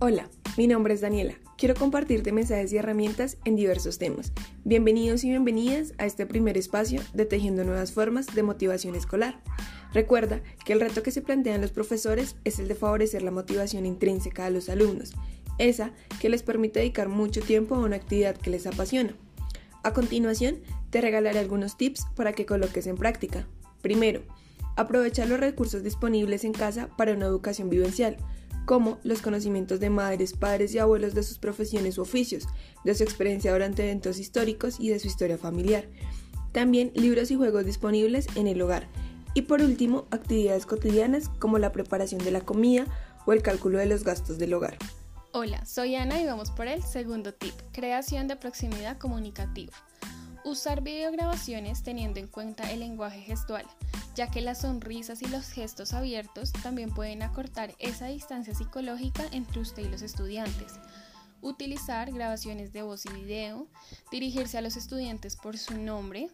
Hola, mi nombre es Daniela. Quiero compartirte mensajes y herramientas en diversos temas. Bienvenidos y bienvenidas a este primer espacio de Tejiendo Nuevas Formas de Motivación Escolar. Recuerda que el reto que se plantean los profesores es el de favorecer la motivación intrínseca de los alumnos, esa que les permite dedicar mucho tiempo a una actividad que les apasiona. A continuación, te regalaré algunos tips para que coloques en práctica. Primero, aprovecha los recursos disponibles en casa para una educación vivencial como los conocimientos de madres, padres y abuelos de sus profesiones u oficios, de su experiencia durante eventos históricos y de su historia familiar. También libros y juegos disponibles en el hogar. Y por último, actividades cotidianas como la preparación de la comida o el cálculo de los gastos del hogar. Hola, soy Ana y vamos por el segundo tip, creación de proximidad comunicativa. Usar videograbaciones teniendo en cuenta el lenguaje gestual ya que las sonrisas y los gestos abiertos también pueden acortar esa distancia psicológica entre usted y los estudiantes. Utilizar grabaciones de voz y video, dirigirse a los estudiantes por su nombre,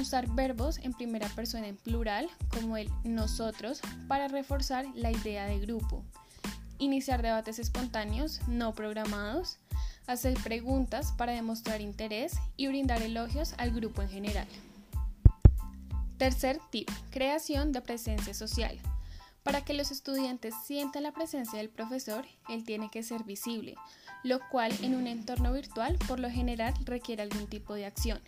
usar verbos en primera persona en plural como el nosotros para reforzar la idea de grupo, iniciar debates espontáneos no programados, hacer preguntas para demostrar interés y brindar elogios al grupo en general. Tercer tip, creación de presencia social. Para que los estudiantes sientan la presencia del profesor, él tiene que ser visible, lo cual en un entorno virtual por lo general requiere algún tipo de acción.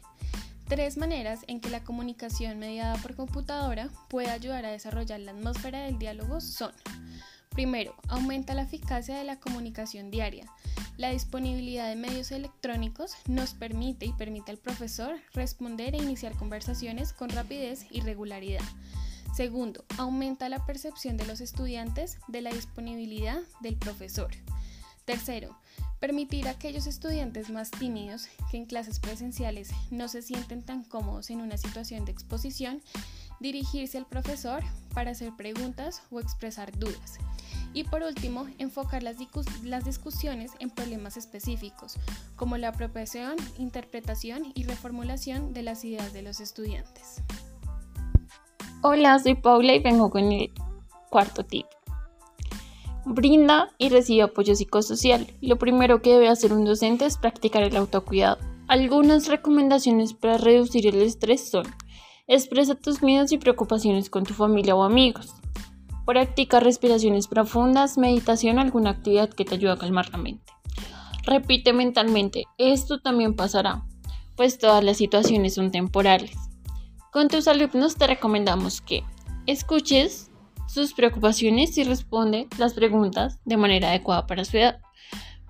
Tres maneras en que la comunicación mediada por computadora puede ayudar a desarrollar la atmósfera del diálogo son Primero, aumenta la eficacia de la comunicación diaria. La disponibilidad de medios electrónicos nos permite y permite al profesor responder e iniciar conversaciones con rapidez y regularidad. Segundo, aumenta la percepción de los estudiantes de la disponibilidad del profesor. Tercero, permitir a aquellos estudiantes más tímidos que en clases presenciales no se sienten tan cómodos en una situación de exposición, dirigirse al profesor para hacer preguntas o expresar dudas. Y por último, enfocar las, discusiones en problemas específicos, como la apropiación, interpretación y reformulación de las ideas de los estudiantes. Hola, soy Paula y vengo con el cuarto tip. Brinda y recibe apoyo psicosocial. Lo primero que debe hacer un docente es practicar el autocuidado. Algunas recomendaciones para reducir el estrés son expresa tus miedos y preocupaciones con tu familia o amigos. Practica respiraciones profundas, meditación alguna actividad que te ayude a calmar la mente. Repite mentalmente, esto también pasará, pues todas las situaciones son temporales. Con tus alumnos te recomendamos que escuches sus preocupaciones y responde las preguntas de manera adecuada para su edad.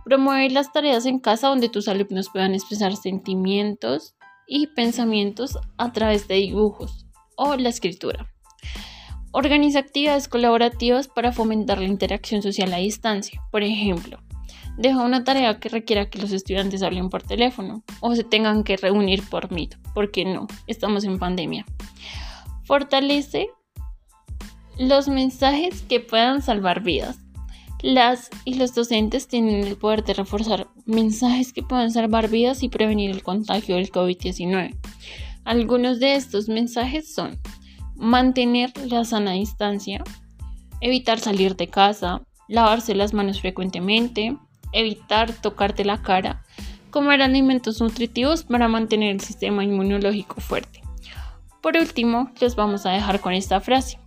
Promueve las tareas en casa donde tus alumnos puedan expresar sentimientos y pensamientos a través de dibujos o la escritura. Organiza actividades colaborativas para fomentar la interacción social a distancia. Por ejemplo, deja una tarea que requiera que los estudiantes hablen por teléfono o se tengan que reunir por Meet, porque no, estamos en pandemia. Fortalece los mensajes que puedan salvar vidas. Las y los docentes tienen el poder de reforzar mensajes que puedan salvar vidas y prevenir el contagio del COVID-19. Algunos de estos mensajes son mantener la sana distancia, evitar salir de casa, lavarse las manos frecuentemente, evitar tocarte la cara, comer alimentos nutritivos para mantener el sistema inmunológico fuerte. Por último, les vamos a dejar con esta frase.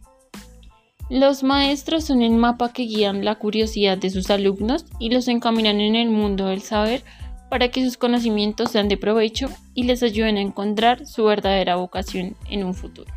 Los maestros son el mapa que guían la curiosidad de sus alumnos y los encaminan en el mundo del saber para que sus conocimientos sean de provecho y les ayuden a encontrar su verdadera vocación en un futuro.